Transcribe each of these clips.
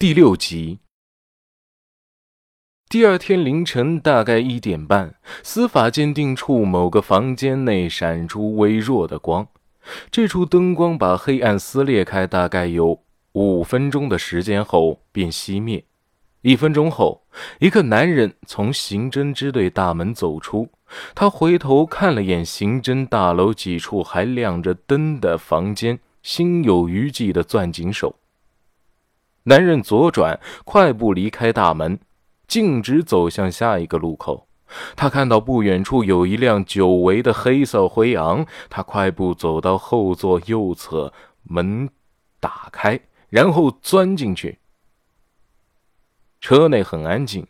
第六集。第二天凌晨大概一点半，司法鉴定处某个房间内闪出微弱的光，这处灯光把黑暗撕裂开，大概有五分钟的时间后便熄灭。一分钟后，一个男人从刑侦支队大门走出，他回头看了眼刑侦大楼几处还亮着灯的房间，心有余悸地攥紧手。男人左转，快步离开大门，径直走向下一个路口。他看到不远处有一辆久违的黑色辉昂，他快步走到后座右侧，门打开，然后钻进去。车内很安静，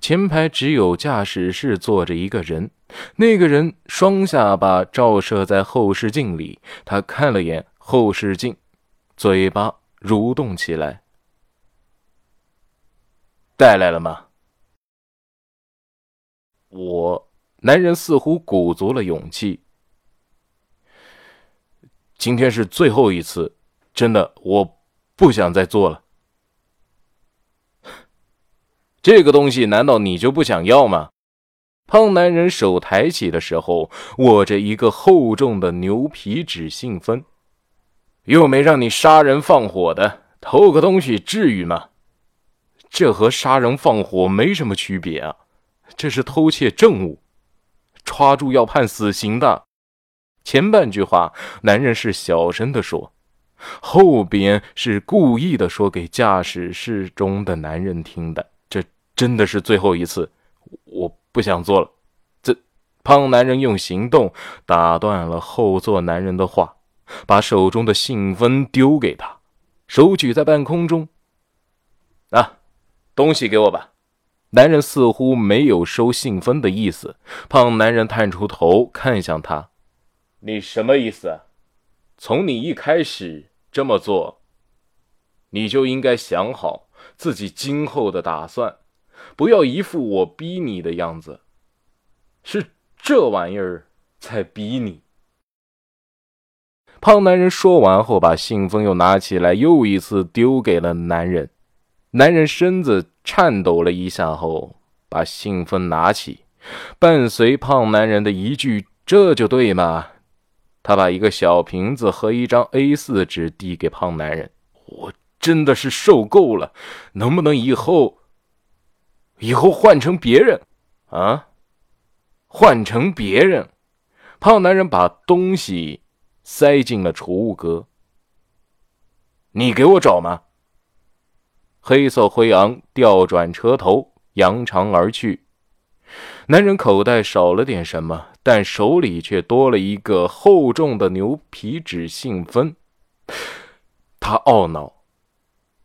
前排只有驾驶室坐着一个人，那个人双下巴照射在后视镜里，他看了眼后视镜，嘴巴蠕动起来。带来了吗？我，男人似乎鼓足了勇气。今天是最后一次，真的，我不想再做了。这个东西难道你就不想要吗？胖男人手抬起的时候，握着一个厚重的牛皮纸信封，又没让你杀人放火的，偷个东西至于吗？这和杀人放火没什么区别啊！这是偷窃证物，抓住要判死刑的。前半句话，男人是小声的说，后边是故意的说给驾驶室中的男人听的。这真的是最后一次，我不想做了。这胖男人用行动打断了后座男人的话，把手中的信封丢给他，手举在半空中。啊！东西给我吧，男人似乎没有收信封的意思。胖男人探出头看向他：“你什么意思？从你一开始这么做，你就应该想好自己今后的打算，不要一副我逼你的样子。是这玩意儿在逼你。”胖男人说完后，把信封又拿起来，又一次丢给了男人。男人身子颤抖了一下后，把信封拿起，伴随胖男人的一句“这就对嘛”，他把一个小瓶子和一张 A4 纸递给胖男人。我真的是受够了，能不能以后，以后换成别人啊？换成别人。胖男人把东西塞进了储物格。你给我找吗？黑色辉昂调转车头，扬长而去。男人口袋少了点什么，但手里却多了一个厚重的牛皮纸信封。他懊恼，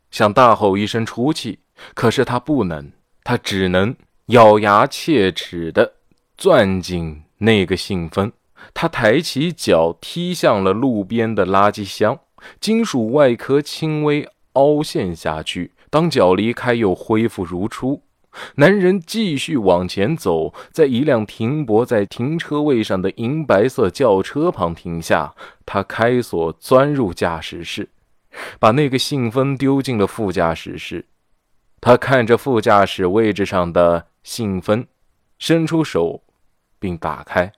想大吼一声出气，可是他不能，他只能咬牙切齿的攥紧那个信封。他抬起脚踢向了路边的垃圾箱，金属外壳轻微凹陷下去。当脚离开，又恢复如初。男人继续往前走，在一辆停泊在停车位上的银白色轿车旁停下。他开锁，钻入驾驶室，把那个信封丢进了副驾驶室。他看着副驾驶位置上的信封，伸出手，并打开，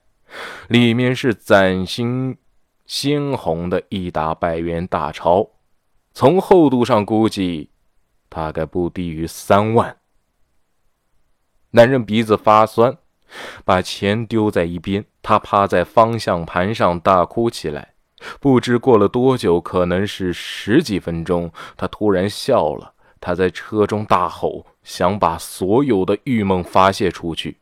里面是崭新鲜红的一沓百元大钞，从厚度上估计。大概不低于三万。男人鼻子发酸，把钱丢在一边。他趴在方向盘上大哭起来。不知过了多久，可能是十几分钟，他突然笑了。他在车中大吼，想把所有的郁闷发泄出去。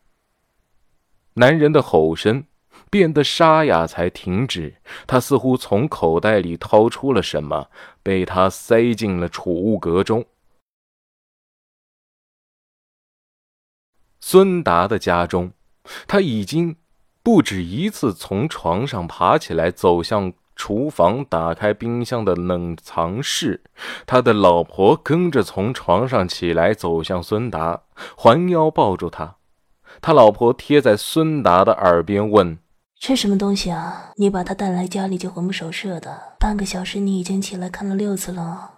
男人的吼声变得沙哑，才停止。他似乎从口袋里掏出了什么，被他塞进了储物格中。孙达的家中，他已经不止一次从床上爬起来，走向厨房，打开冰箱的冷藏室。他的老婆跟着从床上起来，走向孙达，环腰抱住他。他老婆贴在孙达的耳边问：“这什么东西啊？你把他带来家里就魂不守舍的，半个小时你已经起来看了六次了。”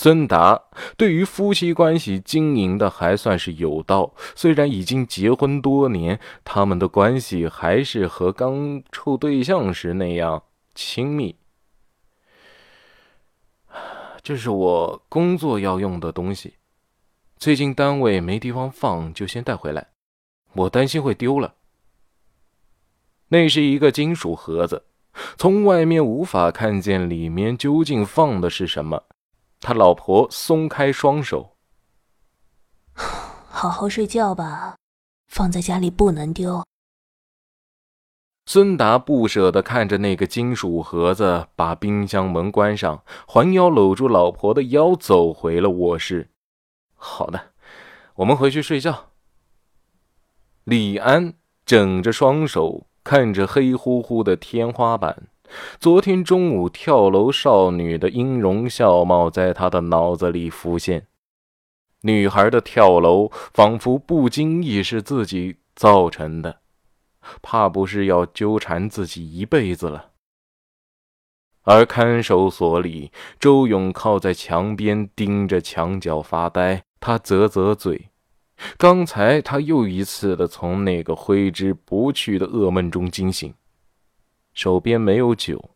孙达对于夫妻关系经营的还算是有道，虽然已经结婚多年，他们的关系还是和刚处对象时那样亲密。这是我工作要用的东西，最近单位没地方放，就先带回来。我担心会丢了。那是一个金属盒子，从外面无法看见里面究竟放的是什么。他老婆松开双手，好好睡觉吧，放在家里不能丢。孙达不舍得看着那个金属盒子，把冰箱门关上，环腰搂住老婆的腰，走回了卧室。好的，我们回去睡觉。李安整着双手，看着黑乎乎的天花板。昨天中午跳楼少女的音容笑貌在他的脑子里浮现，女孩的跳楼仿佛不经意是自己造成的，怕不是要纠缠自己一辈子了。而看守所里，周勇靠在墙边盯着墙角发呆，他啧啧嘴，刚才他又一次的从那个挥之不去的噩梦中惊醒。手边没有酒，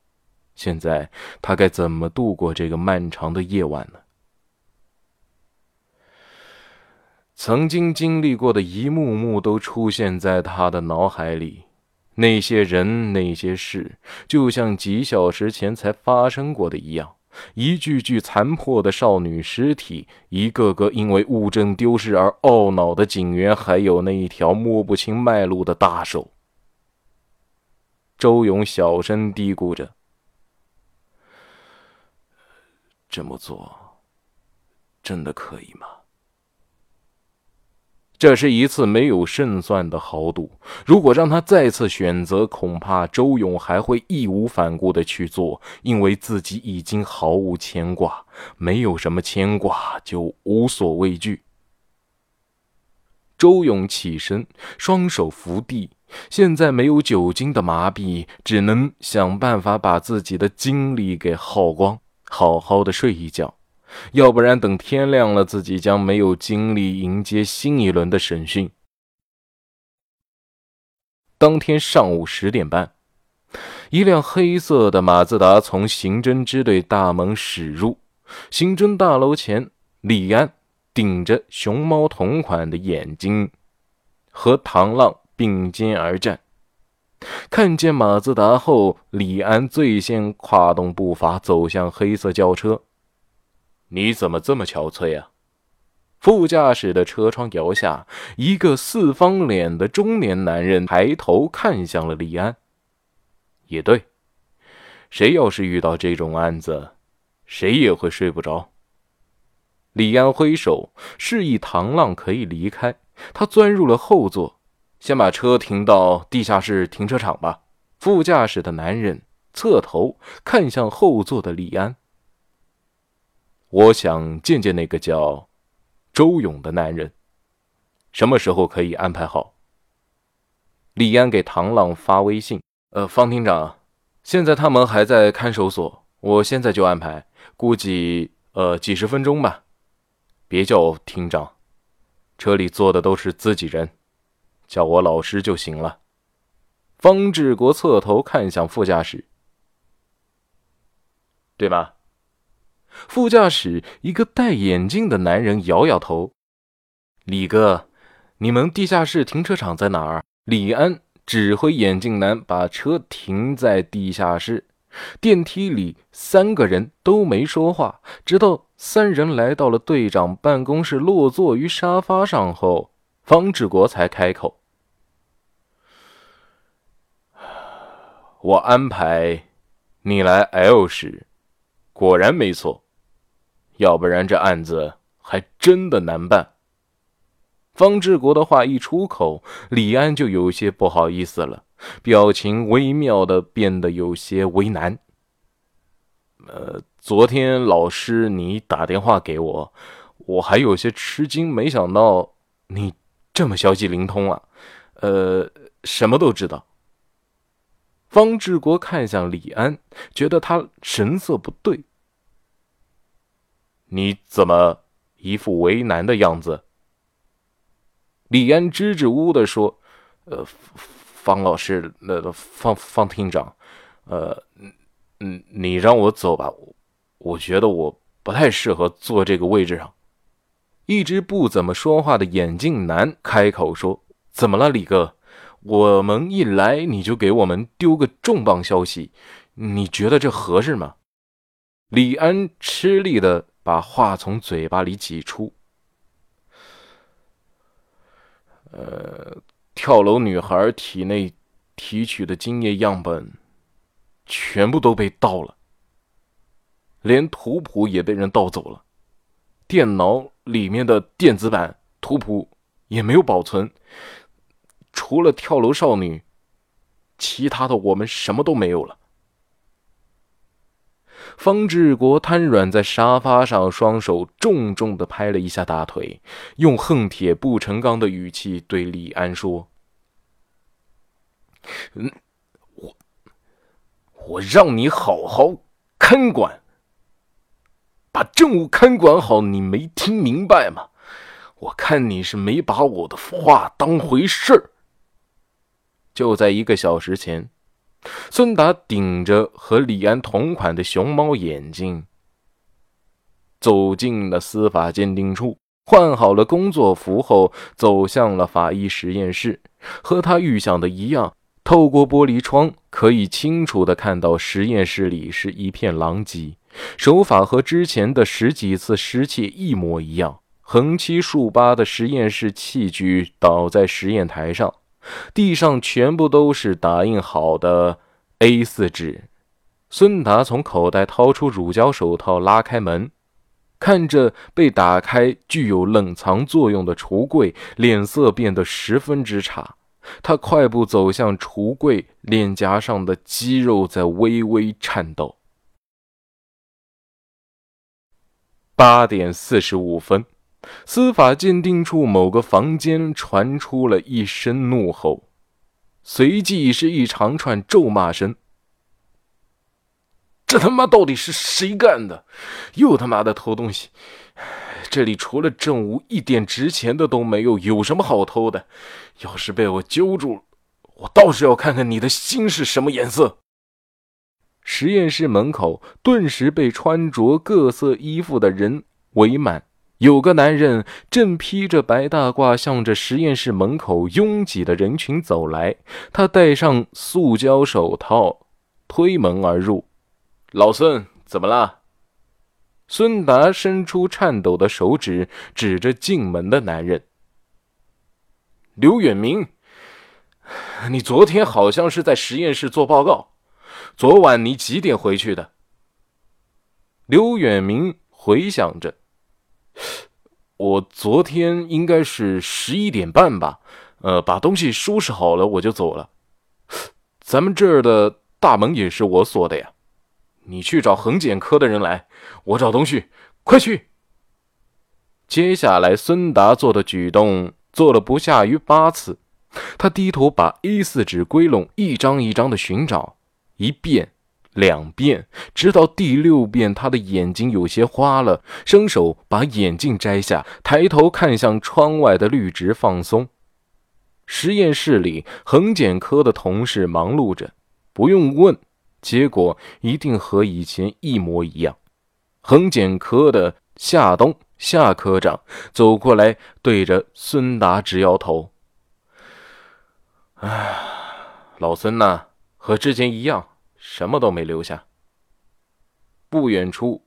现在他该怎么度过这个漫长的夜晚呢？曾经经历过的一幕幕都出现在他的脑海里，那些人、那些事，就像几小时前才发生过的一样。一具具残破的少女尸体，一个个因为物证丢失而懊恼的警员，还有那一条摸不清脉络的大手。周勇小声嘀咕着：“这么做，真的可以吗？”这是一次没有胜算的豪赌。如果让他再次选择，恐怕周勇还会义无反顾的去做，因为自己已经毫无牵挂，没有什么牵挂就无所畏惧。周勇起身，双手扶地。现在没有酒精的麻痹，只能想办法把自己的精力给耗光，好好的睡一觉。要不然等天亮了，自己将没有精力迎接新一轮的审讯。当天上午十点半，一辆黑色的马自达从刑侦支队大门驶入刑侦大楼前，李安顶着熊猫同款的眼睛，和唐浪。并肩而战，看见马自达后，李安最先跨动步伐走向黑色轿车。你怎么这么憔悴啊？副驾驶的车窗摇下，一个四方脸的中年男人抬头看向了李安。也对，谁要是遇到这种案子，谁也会睡不着。李安挥手示意唐浪可以离开，他钻入了后座。先把车停到地下室停车场吧。副驾驶的男人侧头看向后座的李安。我想见见那个叫周勇的男人，什么时候可以安排好？李安给唐浪发微信：“呃，方厅长，现在他们还在看守所，我现在就安排，估计呃几十分钟吧。别叫厅长，车里坐的都是自己人。”叫我老师就行了。方志国侧头看向副驾驶，对吗？副驾驶一个戴眼镜的男人摇摇头。李哥，你们地下室停车场在哪儿？李安指挥眼镜男把车停在地下室。电梯里三个人都没说话，直到三人来到了队长办公室，落座于沙发上后，方志国才开口。我安排你来 L 市，果然没错，要不然这案子还真的难办。方志国的话一出口，李安就有些不好意思了，表情微妙的变得有些为难。呃，昨天老师你打电话给我，我还有些吃惊，没想到你这么消息灵通啊，呃，什么都知道。方志国看向李安，觉得他神色不对。你怎么一副为难的样子？”李安支支吾吾地说：“呃，方老师，那方方厅长，呃，嗯，你让我走吧，我觉得我不太适合坐这个位置上。”一直不怎么说话的眼镜男开口说：“怎么了，李哥？我们一来你就给我们丢个重磅消息，你觉得这合适吗？”李安吃力的把话从嘴巴里挤出：“呃，跳楼女孩体内提取的精液样本全部都被盗了，连图谱也被人盗走了，电脑。”里面的电子版图谱也没有保存，除了跳楼少女，其他的我们什么都没有了。方志国瘫软在沙发上，双手重重的拍了一下大腿，用恨铁不成钢的语气对李安说：“嗯，我让你好好看管。”把政务看管好，你没听明白吗？我看你是没把我的话当回事儿。就在一个小时前，孙达顶着和李安同款的熊猫眼镜，走进了司法鉴定处，换好了工作服后，走向了法医实验室。和他预想的一样，透过玻璃窗，可以清楚的看到实验室里是一片狼藉。手法和之前的十几次失窃一模一样，横七竖八的实验室器具倒在实验台上，地上全部都是打印好的 A4 纸。孙达从口袋掏出乳胶手套，拉开门，看着被打开、具有冷藏作用的橱柜，脸色变得十分之差。他快步走向橱柜，脸颊上的肌肉在微微颤抖。八点四十五分，司法鉴定处某个房间传出了一声怒吼，随即是一长串咒骂声。这他妈到底是谁干的？又他妈的偷东西！这里除了证物，一点值钱的都没有，有什么好偷的？要是被我揪住，我倒是要看看你的心是什么颜色。实验室门口顿时被穿着各色衣服的人围满，有个男人正披着白大褂，向着实验室门口拥挤的人群走来。他戴上塑胶手套，推门而入。老孙，怎么了？孙达伸出颤抖的手指，指着进门的男人。刘远明，你昨天好像是在实验室做报告。昨晚你几点回去的？刘远明回想着，我昨天应该是十一点半吧。呃，把东西收拾好了，我就走了。咱们这儿的大门也是我锁的呀。你去找痕检科的人来，我找东旭，快去。接下来，孙达做的举动做了不下于八次，他低头把 A4 纸归拢，一张一张的寻找。一遍，两遍，直到第六遍，他的眼睛有些花了，伸手把眼镜摘下，抬头看向窗外的绿植，放松。实验室里，痕检科的同事忙碌着，不用问，结果一定和以前一模一样。痕检科的夏冬夏科长走过来，对着孙达直摇头：“哎，老孙呐，和之前一样。”什么都没留下。不远处，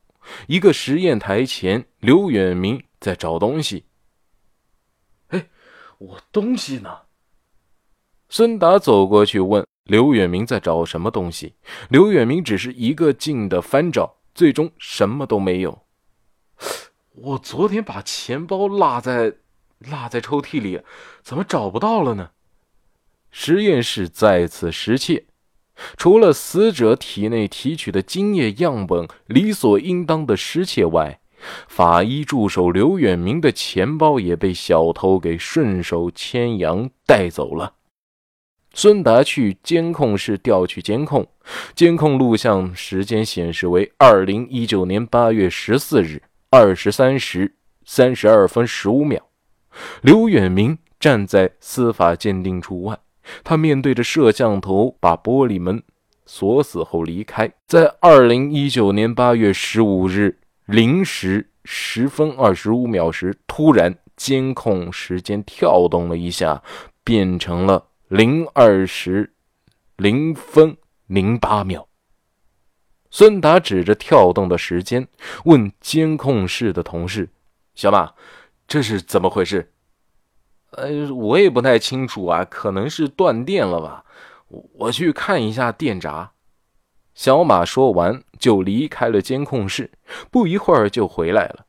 一个实验台前，刘远明在找东西。哎，我东西呢？孙达走过去问刘远明在找什么东西。刘远明只是一个劲的翻找，最终什么都没有。我昨天把钱包落在落在抽屉里，怎么找不到了呢？实验室再次失窃。除了死者体内提取的精液样本理所应当的失窃外，法医助手刘远明的钱包也被小偷给顺手牵羊带走了。孙达去监控室调取监控，监控录像时间显示为二零一九年八月十四日二十三时三十二分十五秒。刘远明站在司法鉴定处外，他面对着摄像头，把玻璃门锁死后离开。在二零一九年八月十五日零时十分二十五秒时，突然监控时间跳动了一下，变成了零二时零分零八秒。孙达指着跳动的时间，问监控室的同事：“小马。”这是怎么回事？呃，我也不太清楚啊，可能是断电了吧。我去看一下电闸。小马说完就离开了监控室，不一会儿就回来了。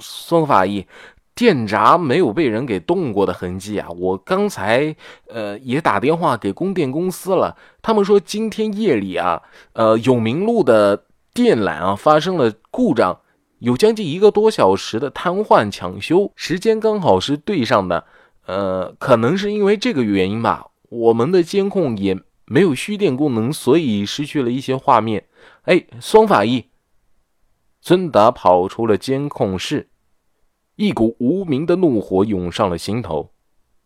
孙法医，电闸没有被人给动过的痕迹啊！我刚才呃也打电话给供电公司了，他们说今天夜里啊，呃永明路的电缆啊发生了故障。有将近一个多小时的瘫痪抢修，时间刚好是对上的，呃，可能是因为这个原因吧。我们的监控也没有蓄电功能，所以失去了一些画面。哎，双法医，孙达跑出了监控室，一股无名的怒火涌上了心头，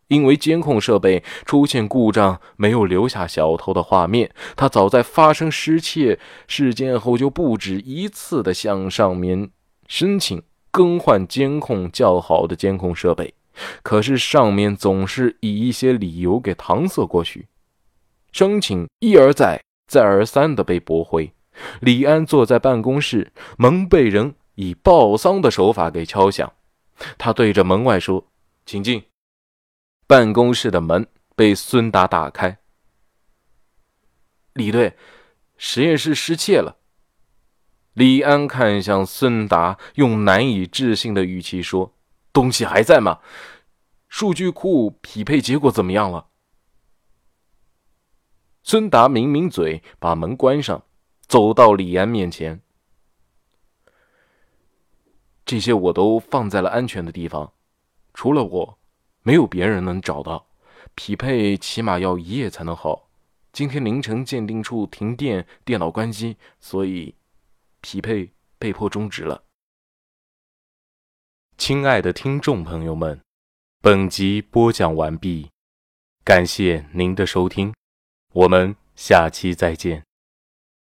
因为监控设备出现故障，没有留下小偷的画面。他早在发生失窃事件后，就不止一次的向上面。申请更换监控较好的监控设备，可是上面总是以一些理由给搪塞过去，申请一而再、再而三的被驳回。李安坐在办公室，门被人以报丧的手法给敲响，他对着门外说：“请进。”办公室的门被孙达打开。李队，实验室失窃了。李安看向孙达，用难以置信的语气说：“东西还在吗？数据库匹配结果怎么样了？”孙达抿抿嘴，把门关上，走到李安面前：“这些我都放在了安全的地方，除了我，没有别人能找到。匹配起码要一夜才能好。今天凌晨鉴定处停电，电脑关机，所以……”匹配被迫终止了。亲爱的听众朋友们，本集播讲完毕，感谢您的收听，我们下期再见。